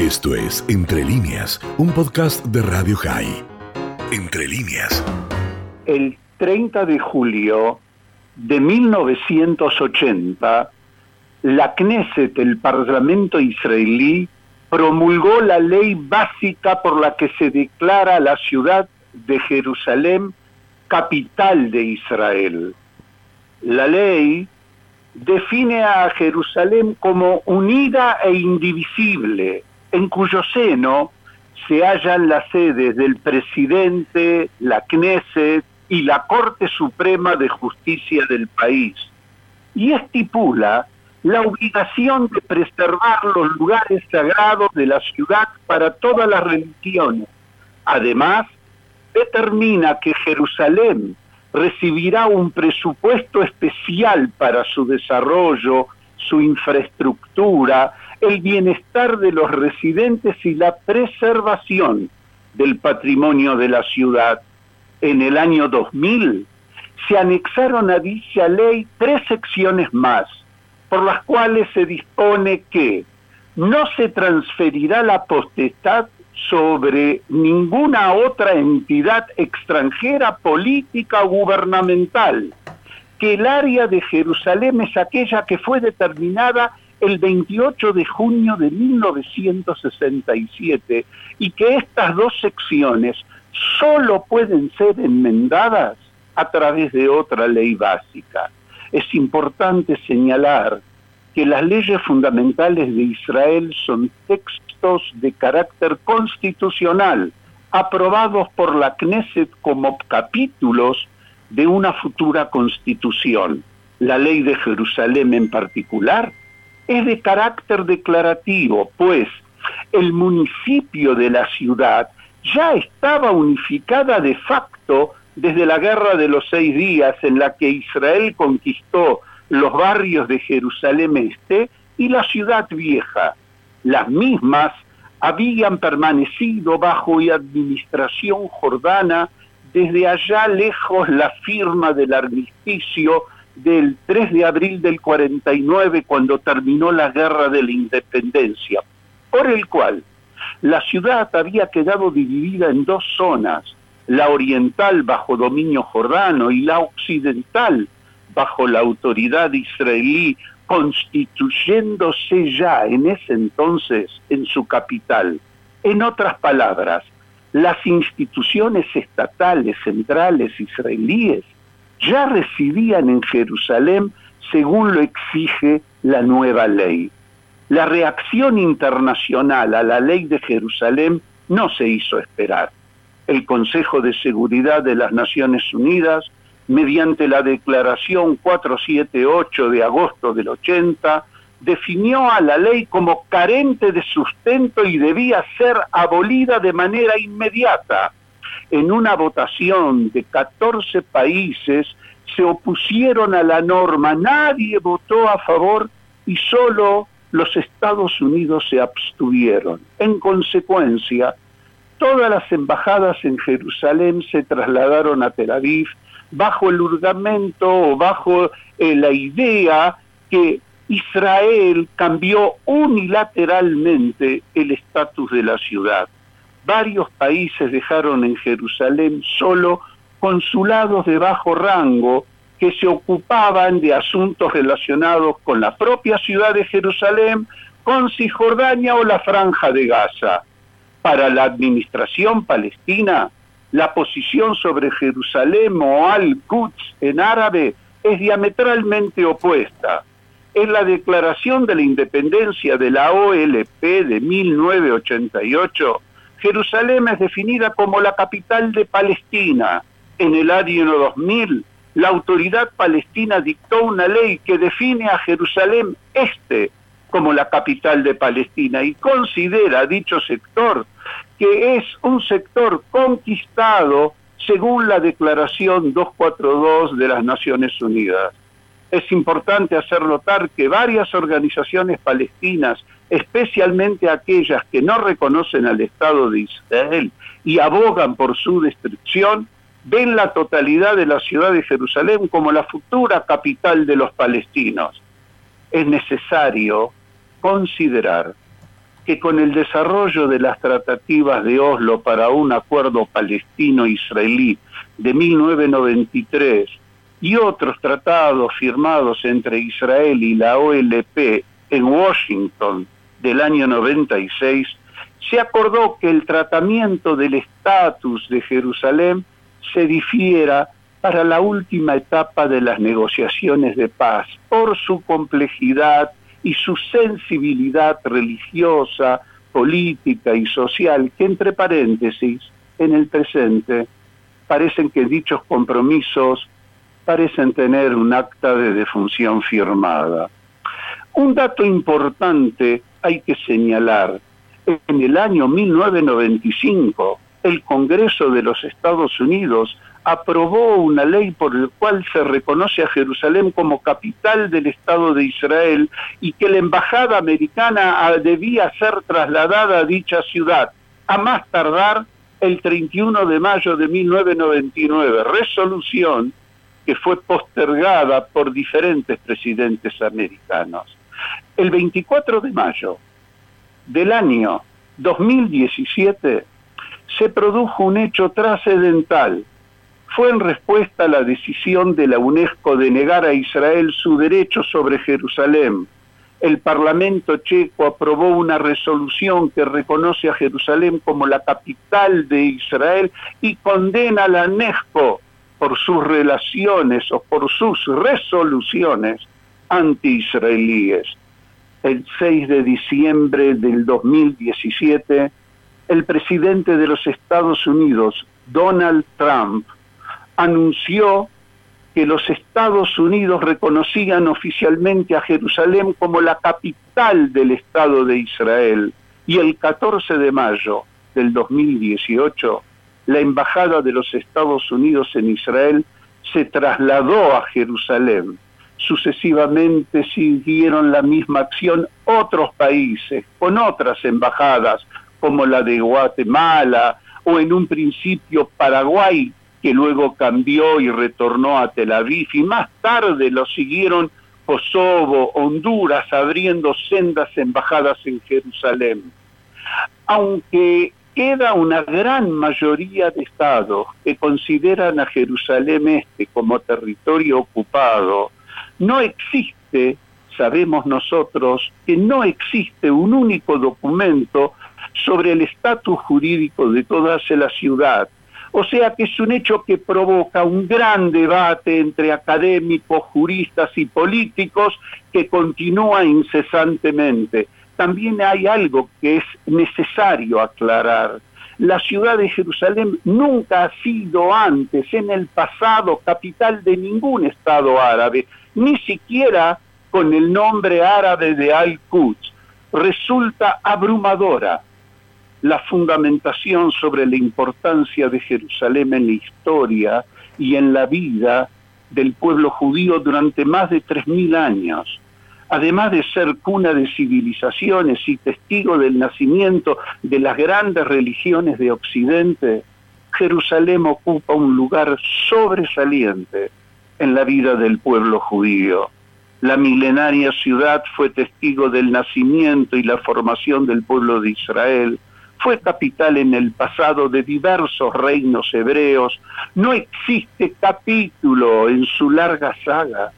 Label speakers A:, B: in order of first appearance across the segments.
A: Esto es Entre líneas, un podcast de Radio High. Entre líneas.
B: El 30 de julio de 1980, la Knesset, el Parlamento israelí, promulgó la ley básica por la que se declara la ciudad de Jerusalén capital de Israel. La ley define a Jerusalén como unida e indivisible, en cuyo seno se hallan las sedes del presidente, la Knesset y la Corte Suprema de Justicia del país. Y estipula la obligación de preservar los lugares sagrados de la ciudad para todas las religiones. Además, determina que Jerusalén recibirá un presupuesto especial para su desarrollo, su infraestructura, el bienestar de los residentes y la preservación del patrimonio de la ciudad. En el año 2000 se anexaron a dicha ley tres secciones más, por las cuales se dispone que no se transferirá la potestad sobre ninguna otra entidad extranjera, política o gubernamental, que el área de Jerusalén es aquella que fue determinada el 28 de junio de 1967 y que estas dos secciones solo pueden ser enmendadas a través de otra ley básica. Es importante señalar que las leyes fundamentales de Israel son textos de carácter constitucional, aprobados por la Knesset como capítulos de una futura constitución. La ley de Jerusalén en particular es de carácter declarativo, pues el municipio de la ciudad ya estaba unificada de facto desde la Guerra de los Seis Días en la que Israel conquistó los barrios de Jerusalén Este y la ciudad vieja. Las mismas habían permanecido bajo administración jordana desde allá lejos la firma del armisticio del 3 de abril del 49 cuando terminó la guerra de la independencia, por el cual la ciudad había quedado dividida en dos zonas, la oriental bajo dominio jordano y la occidental bajo la autoridad israelí, constituyéndose ya en ese entonces en su capital. En otras palabras, las instituciones estatales centrales israelíes ya residían en Jerusalén según lo exige la nueva ley. La reacción internacional a la ley de Jerusalén no se hizo esperar. El Consejo de Seguridad de las Naciones Unidas, mediante la Declaración 478 de agosto del 80, definió a la ley como carente de sustento y debía ser abolida de manera inmediata en una votación de 14 países se opusieron a la norma, nadie votó a favor y solo los Estados Unidos se abstuvieron. En consecuencia, todas las embajadas en Jerusalén se trasladaron a Tel Aviv bajo el urgamento o bajo eh, la idea que Israel cambió unilateralmente el estatus de la ciudad varios países dejaron en Jerusalén solo consulados de bajo rango que se ocupaban de asuntos relacionados con la propia ciudad de Jerusalén, con Cisjordania o la franja de Gaza. Para la administración palestina, la posición sobre Jerusalén o al-Quds en árabe es diametralmente opuesta. En la declaración de la independencia de la OLP de 1988, Jerusalén es definida como la capital de Palestina. En el año 2000, la autoridad palestina dictó una ley que define a Jerusalén Este como la capital de Palestina y considera dicho sector que es un sector conquistado según la Declaración 242 de las Naciones Unidas. Es importante hacer notar que varias organizaciones palestinas especialmente aquellas que no reconocen al Estado de Israel y abogan por su destrucción, ven la totalidad de la ciudad de Jerusalén como la futura capital de los palestinos. Es necesario considerar que con el desarrollo de las tratativas de Oslo para un acuerdo palestino-israelí de 1993 y otros tratados firmados entre Israel y la OLP en Washington del año 96, se acordó que el tratamiento del estatus de Jerusalén se difiera para la última etapa de las negociaciones de paz por su complejidad y su sensibilidad religiosa, política y social, que entre paréntesis, en el presente, parecen que dichos compromisos parecen tener un acta de defunción firmada. Un dato importante hay que señalar. En el año 1995, el Congreso de los Estados Unidos aprobó una ley por la cual se reconoce a Jerusalén como capital del Estado de Israel y que la embajada americana ah, debía ser trasladada a dicha ciudad, a más tardar el 31 de mayo de 1999, resolución que fue postergada por diferentes presidentes americanos. El 24 de mayo del año 2017 se produjo un hecho trascendental fue en respuesta a la decisión de la UNESCO de negar a Israel su derecho sobre Jerusalén. El Parlamento checo aprobó una resolución que reconoce a Jerusalén como la capital de Israel y condena a la UNESCO por sus relaciones o por sus resoluciones anti-israelíes. El 6 de diciembre del 2017, el presidente de los Estados Unidos, Donald Trump, anunció que los Estados Unidos reconocían oficialmente a Jerusalén como la capital del Estado de Israel y el 14 de mayo del 2018 la Embajada de los Estados Unidos en Israel se trasladó a Jerusalén. Sucesivamente siguieron la misma acción otros países con otras embajadas como la de Guatemala o en un principio Paraguay que luego cambió y retornó a Tel Aviv, y más tarde lo siguieron Kosovo, Honduras, abriendo sendas embajadas en Jerusalén. Aunque queda una gran mayoría de estados que consideran a Jerusalén este como territorio ocupado, no existe, sabemos nosotros, que no existe un único documento sobre el estatus jurídico de toda la ciudad, o sea que es un hecho que provoca un gran debate entre académicos, juristas y políticos que continúa incesantemente. También hay algo que es necesario aclarar. La ciudad de Jerusalén nunca ha sido antes, en el pasado, capital de ningún Estado árabe, ni siquiera con el nombre árabe de Al-Quds. Resulta abrumadora la fundamentación sobre la importancia de Jerusalén en la historia y en la vida del pueblo judío durante más de 3.000 años. Además de ser cuna de civilizaciones y testigo del nacimiento de las grandes religiones de Occidente, Jerusalén ocupa un lugar sobresaliente en la vida del pueblo judío. La milenaria ciudad fue testigo del nacimiento y la formación del pueblo de Israel, fue capital en el pasado de diversos reinos hebreos, no existe capítulo en su larga saga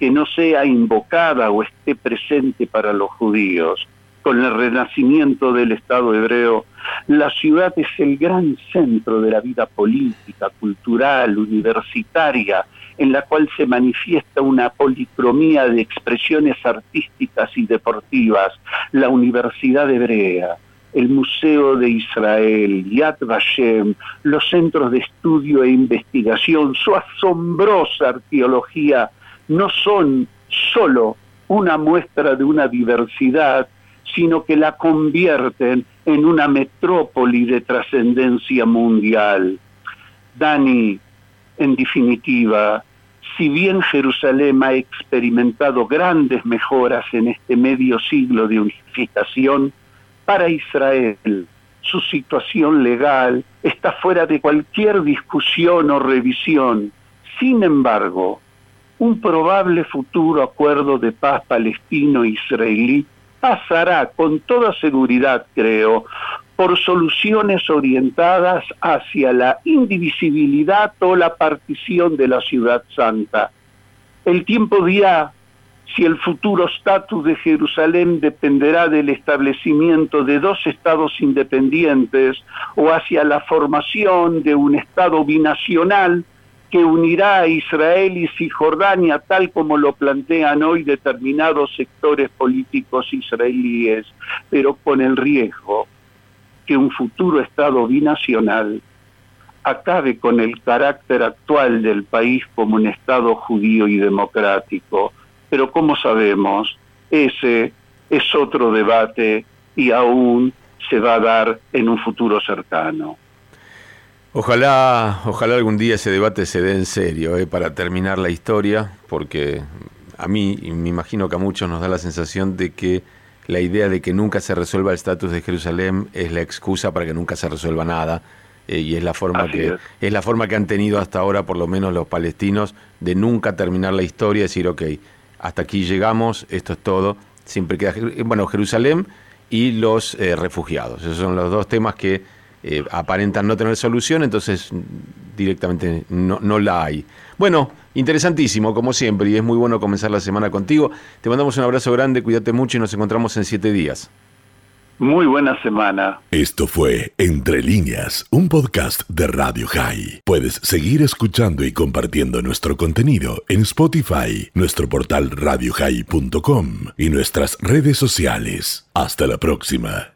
B: que no sea invocada o esté presente para los judíos. Con el renacimiento del Estado hebreo, la ciudad es el gran centro de la vida política, cultural, universitaria, en la cual se manifiesta una policromía de expresiones artísticas y deportivas, la Universidad Hebrea, el Museo de Israel, Yad Vashem, los centros de estudio e investigación, su asombrosa arqueología, no son solo una muestra de una diversidad, sino que la convierten en una metrópoli de trascendencia mundial. Dani, en definitiva, si bien Jerusalén ha experimentado grandes mejoras en este medio siglo de unificación, para Israel su situación legal está fuera de cualquier discusión o revisión. Sin embargo, un probable futuro acuerdo de paz palestino-israelí pasará con toda seguridad, creo, por soluciones orientadas hacia la indivisibilidad o la partición de la ciudad santa. El tiempo dirá si el futuro estatus de Jerusalén dependerá del establecimiento de dos estados independientes o hacia la formación de un estado binacional que unirá a Israel y Cisjordania tal como lo plantean hoy determinados sectores políticos israelíes, pero con el riesgo que un futuro Estado binacional acabe con el carácter actual del país como un Estado judío y democrático. Pero como sabemos, ese es otro debate y aún se va a dar en un futuro cercano.
C: Ojalá, ojalá algún día ese debate se dé en serio, eh, para terminar la historia, porque a mí, y me imagino que a muchos nos da la sensación de que la idea de que nunca se resuelva el estatus de Jerusalén es la excusa para que nunca se resuelva nada. Eh, y es la forma que es. la forma que han tenido hasta ahora por lo menos los palestinos de nunca terminar la historia y decir ok hasta aquí llegamos esto es todo siempre queda bueno Jerusalén y los eh, refugiados esos son los dos temas que eh, aparentan no tener solución, entonces directamente no, no la hay. Bueno, interesantísimo, como siempre, y es muy bueno comenzar la semana contigo. Te mandamos un abrazo grande, cuídate mucho y nos encontramos en siete días.
B: Muy buena semana.
A: Esto fue Entre líneas, un podcast de Radio High. Puedes seguir escuchando y compartiendo nuestro contenido en Spotify, nuestro portal radiohigh.com y nuestras redes sociales. Hasta la próxima.